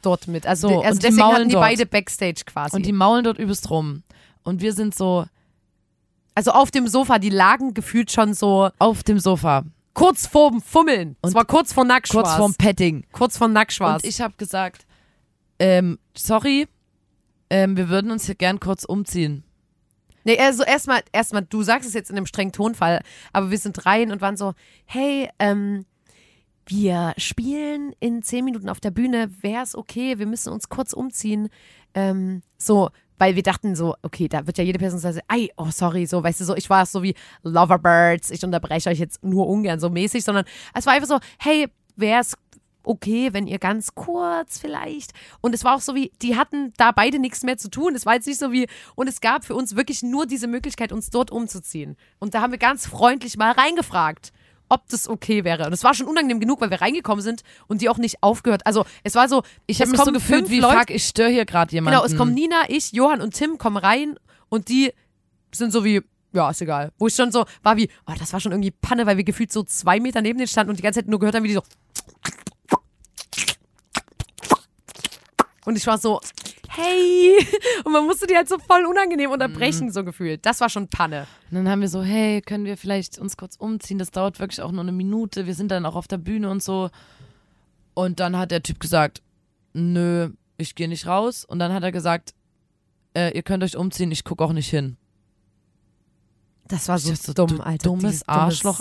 dort mit. Also, So, also und die deswegen maulen hatten die dort. beide Backstage quasi. Und die maulen dort übelst rum. Und wir sind so also auf dem Sofa, die lagen gefühlt schon so auf dem Sofa, kurz vorm Fummeln. Und es war kurz vor Nacktschwarz. kurz vorm Petting. kurz vor Nacktschwarz. Und ich habe gesagt, ähm, sorry, ähm, wir würden uns hier gern kurz umziehen. Nee, also erstmal, erstmal, du sagst es jetzt in einem strengen Tonfall, aber wir sind rein und waren so, hey, ähm, wir spielen in zehn Minuten auf der Bühne, wäre es okay, wir müssen uns kurz umziehen. Ähm, so, weil wir dachten so, okay, da wird ja jede Person sagen, ei, oh sorry, so, weißt du, so, ich war so wie Loverbirds, ich unterbreche euch jetzt nur ungern so mäßig, sondern es war einfach so, hey, wäre es okay, wenn ihr ganz kurz vielleicht. Und es war auch so wie, die hatten da beide nichts mehr zu tun. Es war jetzt nicht so wie, und es gab für uns wirklich nur diese Möglichkeit, uns dort umzuziehen. Und da haben wir ganz freundlich mal reingefragt, ob das okay wäre. Und es war schon unangenehm genug, weil wir reingekommen sind und die auch nicht aufgehört. Also es war so, Ich habe mich so gefühlt wie, Leute, fuck, ich störe hier gerade jemanden. Genau, es kommen Nina, ich, Johann und Tim kommen rein und die sind so wie, ja, ist egal. Wo ich schon so war wie, oh, das war schon irgendwie Panne, weil wir gefühlt so zwei Meter neben denen standen und die ganze Zeit nur gehört haben, wie die so. Und ich war so, hey! Und man musste die halt so voll unangenehm unterbrechen, Mhm. so gefühlt. Das war schon Panne. Und dann haben wir so, hey, können wir vielleicht uns kurz umziehen? Das dauert wirklich auch nur eine Minute. Wir sind dann auch auf der Bühne und so. Und dann hat der Typ gesagt, nö, ich gehe nicht raus. Und dann hat er gesagt, äh, ihr könnt euch umziehen, ich gucke auch nicht hin. Das war so dachte, dumm, du Alter. dummes Dieses dumme Arschloch,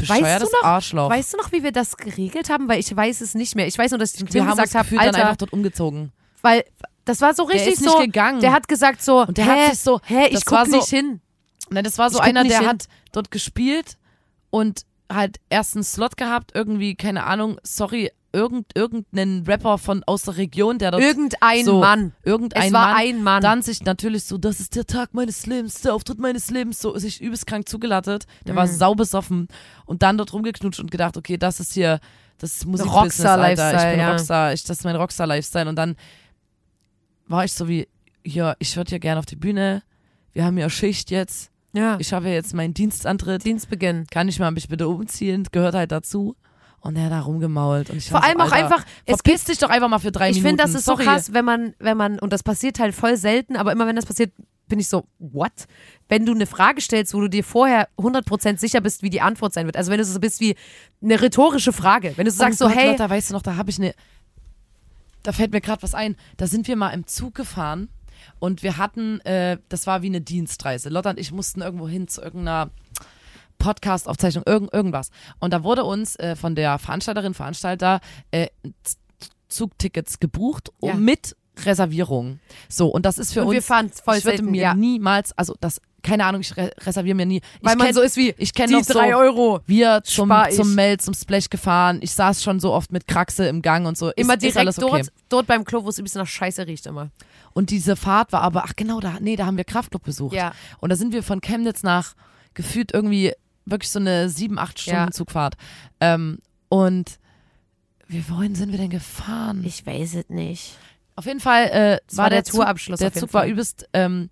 Alter. Sacksau. Bescheuertes noch- Arschloch. Weißt du noch, wie wir das geregelt haben? Weil ich weiß es nicht mehr. Ich weiß nur, dass ich dem wir Tim gesagt habe, gefühlt dann Alter, einfach dort umgezogen. weil das war so Der richtig ist nicht so. gegangen. Der hat gesagt so, Und der hä, hat sich so- hä, ich guck so- nicht hin. Nein, das war so Ich einer, der hin. hat dort gespielt und halt erst einen Slot gehabt, irgendwie, keine Ahnung, sorry, irgend, irgendeinen Rapper von aus der Region, der dort Irgendein so, Mann. irgendein Es war Mann, ein Mann. dann sich natürlich so, das ist der Tag meines Lebens, der Auftritt meines Lebens, so sich übelst krank zugelattet, der Mhm. war saubesoffen und dann dort rumgeknutscht und gedacht, okay, das ist hier, das ist Musikbusiness, Alter, ich bin ja. Rockstar, ich, das ist mein Rockstar-Lifestyle und dann war ich so wie, ja, ich würde ja gerne auf die Bühne, wir haben ja Schicht jetzt, ja. ich habe ja jetzt meinen Dienstantritt, Dienstbeginn. kann ich mal mich bitte umziehen, gehört halt dazu. Und er hat da rumgemault. Und ich Vor allem so, auch Alter, einfach, es verpiss dich doch einfach mal für drei Ich Minuten. finde, das ist Sorry. so krass, wenn man, wenn man, und das passiert halt voll selten, aber immer wenn das passiert, bin ich so, what? Wenn du eine Frage stellst, wo du dir vorher 100% sicher bist, wie die Antwort sein wird. Also wenn du so bist wie eine rhetorische Frage. Wenn du so sagst oh so, Gott, hey, Lotta, weißt du noch, da habe ich eine, da fällt mir gerade was ein. Da sind wir mal im Zug gefahren und wir hatten, äh, das war wie eine Dienstreise. Lotta und ich mussten irgendwo hin zu irgendeiner Podcast-Aufzeichnung, irgend, irgendwas. Und da wurde uns äh, von der Veranstalterin, Veranstalter äh, Zugtickets gebucht Ja. mit Reservierung. So, und das ist für und uns wir fahren voll ich würde mir ja. niemals, also das, keine Ahnung, ich re reserviere mir nie. Weil ich man kenn, so ist wie, ich kenne die noch so, drei Euro. wir zum, zum Mel, zum Splash gefahren. Ich saß schon so oft mit Kraxe im Gang und so. Immer ist, direkt ist alles okay. dort, dort beim Klo, wo es ein bisschen nach Scheiße riecht immer. Und diese Fahrt war aber, ach genau, da, nee, da haben wir Kraftclub besucht. Ja. Und da sind wir von Chemnitz nach gefühlt irgendwie wirklich so eine sieben, acht Stunden Ja. Zugfahrt. Ähm, und wie, wohin sind wir denn gefahren? Ich weiß es nicht. Auf jeden Fall äh, war, war der der Tourabschluss Zug, der Zug war Fall. übelst, ähm,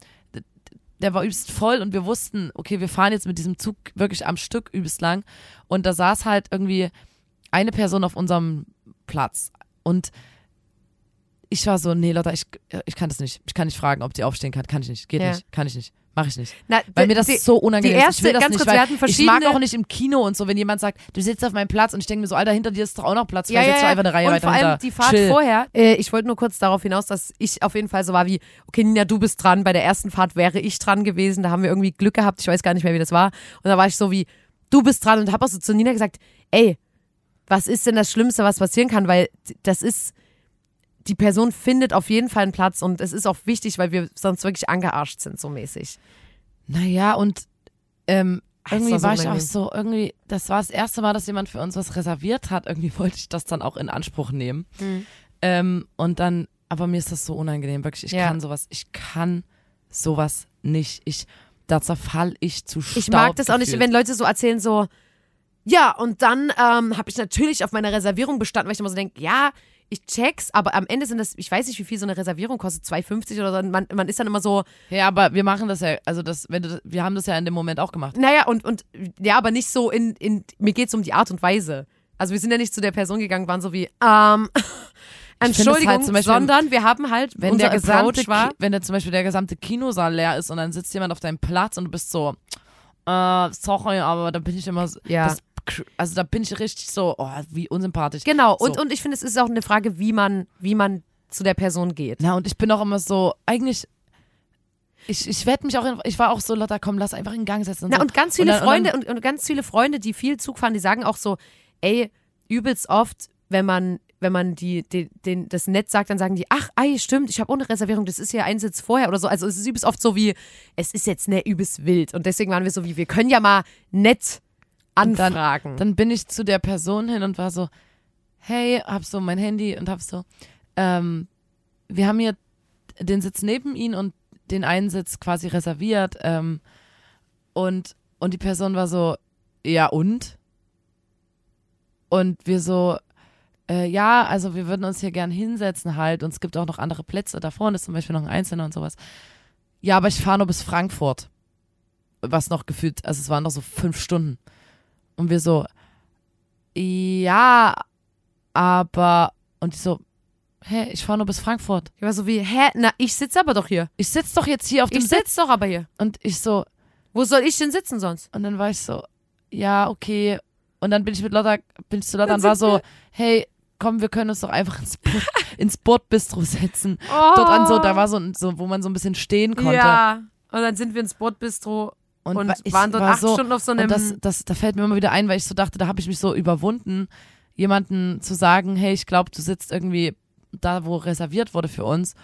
der war übelst voll und wir wussten, okay, wir fahren jetzt mit diesem Zug wirklich am Stück übelst lang. Und da saß halt irgendwie eine Person auf unserem Platz. Und ich war so, nee, Lotta, ich, ich kann das nicht. Ich kann nicht fragen, ob die aufstehen kann. Kann ich nicht. Geht Ja. nicht. Kann ich nicht. Mach ich nicht. Na, Weil die- mir das die- so unangenehm die ist. erste- Ich will das ganz nicht, kurz, wir hatten ich mag verschiedene- auch nicht im Kino und so, wenn jemand sagt, du sitzt auf meinem Platz und ich denke mir so, Alter, hinter dir ist doch auch noch Platz. Ja, Vielleicht ja, ja. einfach eine Reihe und weiter vor allem die Fahrt Chill. vorher. Äh, ich wollte nur kurz darauf hinaus, dass ich auf jeden Fall so war wie, okay, Nina, du bist dran. Bei der ersten Fahrt wäre ich dran gewesen. Da haben wir irgendwie Glück gehabt. Ich weiß gar nicht mehr, wie das war. Und da war ich so wie, du bist dran und habe auch so zu Nina gesagt, ey, was ist denn das Schlimmste, was passieren kann? Weil das ist, die Person findet auf jeden Fall einen Platz und es ist auch wichtig, weil wir sonst wirklich angearscht sind, so mäßig. Naja, und ähm, irgendwie war so war ich auch so, irgendwie, das war das erste Mal, dass jemand für uns was reserviert hat. Irgendwie wollte ich das dann auch in Anspruch nehmen. Mhm. Ähm, und dann, aber mir ist das so unangenehm, wirklich. Ich Ja. kann sowas, ich kann sowas nicht. Ich, da zerfall ich zu Staub. Ich mag das auch nicht, gefühlt. wenn Leute so erzählen, so, ja, und dann ähm, habe ich natürlich auf meine Reservierung bestanden, weil ich immer so denke, ja, ich check's, aber am Ende sind das, ich weiß nicht, wie viel so eine Reservierung kostet, 2,50 oder so. Man, man ist dann immer so, Ja, aber wir machen das ja, also das, wenn du, wir haben das ja in dem Moment auch gemacht. naja, und, und ja, aber nicht so in, in mir geht's um die Art und Weise. Also wir sind ja nicht zu der Person gegangen, waren so wie, ähm, Entschuldigung, halt Beispiel, sondern wir haben halt, Wenn der gesamte, war, wenn der zum Beispiel der gesamte Kinosaal leer ist und dann sitzt jemand auf deinem Platz und du bist so, äh, sorry, aber da bin ich immer, so- Ja. das, also da bin ich richtig so, oh, wie unsympathisch. genau, und, So. und ich finde, es ist auch eine Frage, wie man, wie man zu der Person geht. Na, und ich bin auch immer so, eigentlich, ich, ich werde mich auch, in, ich war auch so, Lotta, komm, lass einfach in Gang setzen. Und Na, so. und ganz viele dann- Freunde dann, und, und ganz viele Freunde, die viel Zug fahren, die sagen auch so, ey, übelst oft, wenn man, wenn man die, die, den, das nett sagt, dann sagen die, ach, ey, stimmt, ich habe ohne Reservierung, das ist ja ein Sitz vorher oder so. Also es ist übelst oft so wie, es ist jetzt ne übelst wild. Und deswegen waren wir so wie, wir können ja mal nett Und dann- anfragen. dann bin ich zu der Person hin und war so, hey, hab so mein Handy und hab so, ähm, wir haben hier den Sitz neben ihn und den einen Sitz quasi reserviert. Ähm, und, und die Person war so, ja und? Und wir so, äh, ja, also wir würden uns hier gern hinsetzen halt und es gibt auch noch andere Plätze. Da vorne ist zum Beispiel noch ein Einzelner und sowas. Ja, aber ich fahre nur bis Frankfurt. Was noch gefühlt, also es waren noch so fünf Stunden. Und wir so, ja, aber, und ich so, hä, ich fahre nur bis Frankfurt. ich war so wie, hä, na, ich sitze aber doch hier. Ich sitz doch jetzt hier auf dem Ich Sitz. sitze doch aber hier. Und ich so, Wo soll ich denn sitzen sonst? und dann war ich so, ja, okay. Und dann bin ich mit Lotta, bin ich zu Lotta und war so, hey, komm, wir können uns doch einfach ins, Boot, ins Bordbistro setzen. Oh. Dort an so, da war so, so, wo man so ein bisschen stehen konnte. Ja. Und dann sind wir ins Bordbistro und, ich waren dort acht so, Stunden auf so einem. Und das, das, da fällt mir immer wieder ein, weil ich so dachte, da habe ich mich so überwunden, jemanden zu sagen, hey, ich glaube, du sitzt irgendwie da, wo reserviert wurde für uns.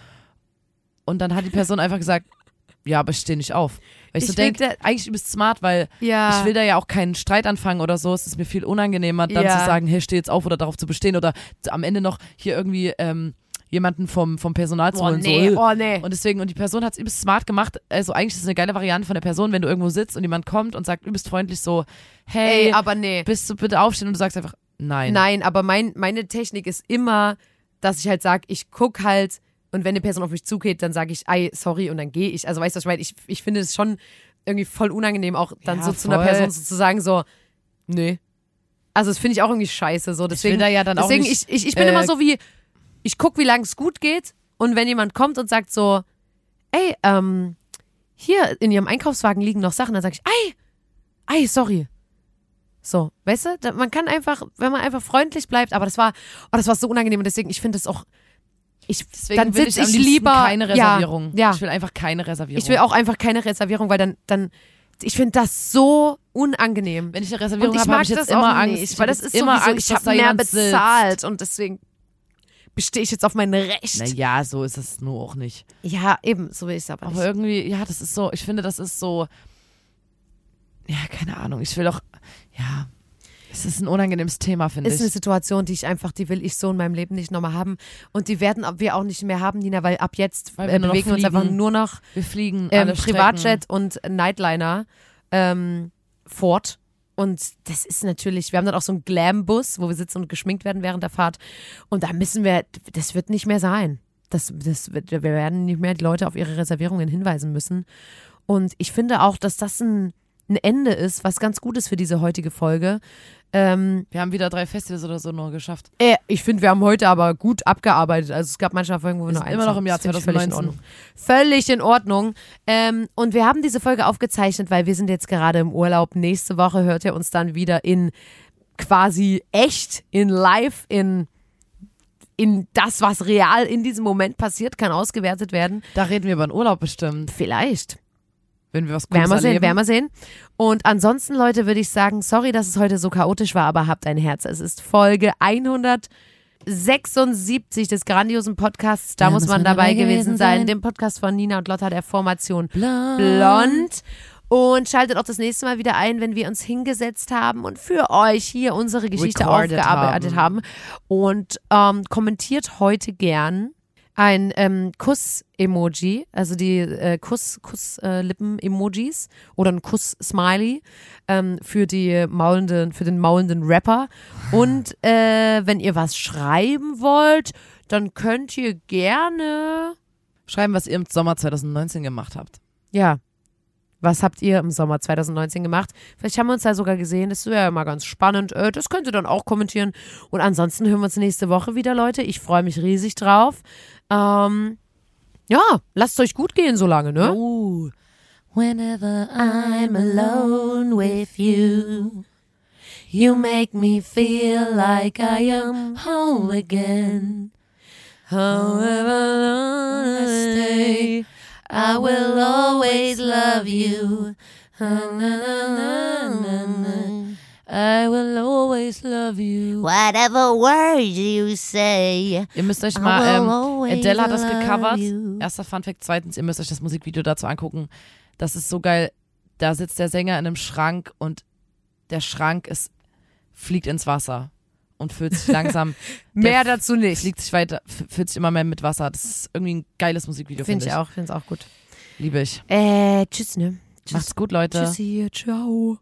Und dann hat die Person einfach gesagt, ja, aber ich stehe nicht auf. Weil ich, Ich so denke, eigentlich übelst smart, weil ja. ich will da ja auch keinen Streit anfangen oder so. Es ist mir viel unangenehmer, dann Ja. zu sagen, hey, steh jetzt auf oder darauf zu bestehen oder am Ende noch hier irgendwie ähm, jemanden vom, vom Personal zu oh holen. nee, so, oh nee. und deswegen, und die Person hat es übelst smart gemacht. Also eigentlich ist es eine geile Variante von der Person, wenn du irgendwo sitzt und jemand kommt und sagt übelst freundlich so, hey, Ey, aber nee. bist du bitte aufstehen und du sagst einfach, nein. Nein, aber mein, meine Technik ist immer, dass ich halt sage, ich guck halt und wenn eine Person auf mich zugeht, dann sage ich, ey, sorry und dann gehe ich. Also weißt du, was ich meine? Ich, ich finde es schon irgendwie voll unangenehm, auch dann Ja, so zu einer voll. Person so zu sagen, so, nee. Also das finde ich auch irgendwie scheiße. So. Ich Deswegen, da ja dann auch deswegen nicht, ich, ich, ich bin äh, immer so wie, ich guck, wie lange es gut geht und wenn jemand kommt und sagt so, ey, ähm, hier in ihrem Einkaufswagen liegen noch Sachen, dann sage ich, ey, ey, sorry. So, weißt du, man kann einfach, wenn man einfach freundlich bleibt, aber das war, oh, das war so unangenehm und deswegen, ich finde das auch, ich, Deswegen dann will sitz ich am ich lieber, keine Reservierung. Ja, ja. Ich will einfach keine Reservierung. ich will auch einfach keine Reservierung, weil dann, dann, ich finde das so unangenehm. wenn ich eine Reservierung habe, habe ich jetzt das immer Angst. nicht, Ich weil hab das jetzt ist immer sowieso, Angst, ich habe mehr jemand sitzt. bezahlt und deswegen bestehe ich jetzt auf mein Recht. Naja, so ist es nur auch nicht. Ja, eben, so will ich es aber nicht. Aber irgendwie, ja, das ist so, ich finde, das ist so, ja, keine Ahnung, ich will doch, ja, es ist ein unangenehmes Thema, finde ist ich. eine Situation, die ich einfach, die will ich so in meinem Leben nicht nochmal haben. Und die werden wir auch nicht mehr haben, Nina, weil ab jetzt Weil wir äh, bewegen wir uns einfach nur noch Wir fliegen ähm, Privatjet und Nightliner ähm, fort. Und das ist natürlich, wir haben dann auch so einen Glam-Bus, wo wir sitzen und geschminkt werden während der Fahrt. Und da müssen wir, das wird nicht mehr sein. Das, das wir werden nicht mehr die Leute auf ihre Reservierungen hinweisen müssen. Und ich finde auch, dass das ein, ein Ende ist, was ganz gut ist für diese heutige Folge. Ähm, Wir haben wieder drei Festivals oder so nur geschafft. äh, ich finde, wir haben heute aber gut abgearbeitet. Also es gab manchmal Folgen, wo wir Wir nur immer noch im Jahr Das find ich Völlig in 2019. Ordnung. Völlig in Ordnung. Ähm, und wir haben diese Folge aufgezeichnet, weil wir sind jetzt gerade im Urlaub. Nächste Woche hört ihr uns dann wieder in quasi echt, in live, in in das, was real in diesem Moment passiert, kann ausgewertet werden. Da reden wir über den Urlaub bestimmt, Vielleicht. Wenn wir was Werden Cooles wir sehen, erleben. werden wir sehen. Und ansonsten, Leute, würde ich sagen, sorry, dass es heute so chaotisch war, aber habt ein Herz. Es ist Folge 176 des grandiosen Podcasts. Da Da muss man dabei gewesen sein. Dem Podcast von Nina und Lotta der Formation Blond. Blond. Und schaltet auch das nächste Mal wieder ein, wenn wir uns hingesetzt haben und für euch hier unsere Geschichte Recorded aufgearbeitet haben. haben. Und ähm, kommentiert heute gern ein ähm, Kuss-Emoji, also die äh, Kuss, Kuss-Lippen-Emojis oder ein Kuss-Smiley ähm, für die maulenden, für den maulenden Rapper. Und äh, wenn ihr was schreiben wollt, dann könnt ihr gerne Schreiben, was ihr im Sommer 2019 gemacht habt. ja. Was habt ihr im Sommer 2019 gemacht? Vielleicht haben wir uns da sogar gesehen. Das wäre ja immer ganz spannend. Äh, Das könnt ihr dann auch kommentieren. Und ansonsten hören wir uns nächste Woche wieder, Leute. Ich freue mich riesig drauf. Ähm, ja, lasst euch gut gehen so lange, ne? Oh. Whenever I'm alone with you, you make me feel like I am whole again. However long I stay, I will always love you. I will always love you. Whatever words you say. Ihr müsst euch I mal, will ähm, always Adele hat das love gecovert. you. Erster Funfact. Zweitens, ihr müsst euch das Musikvideo dazu angucken. Das ist so geil. Da sitzt der Sänger in einem Schrank und der Schrank ist, fliegt ins Wasser und füllt sich langsam. Mehr dazu nicht. Fliegt sich weiter, füllt sich immer mehr mit Wasser. Das ist irgendwie ein geiles Musikvideo, Finde finde ich ich. auch, finde es auch gut. Liebe ich. Äh, tschüss, ne? Tschüss. Macht's gut, Leute. Tschüssi, ciao.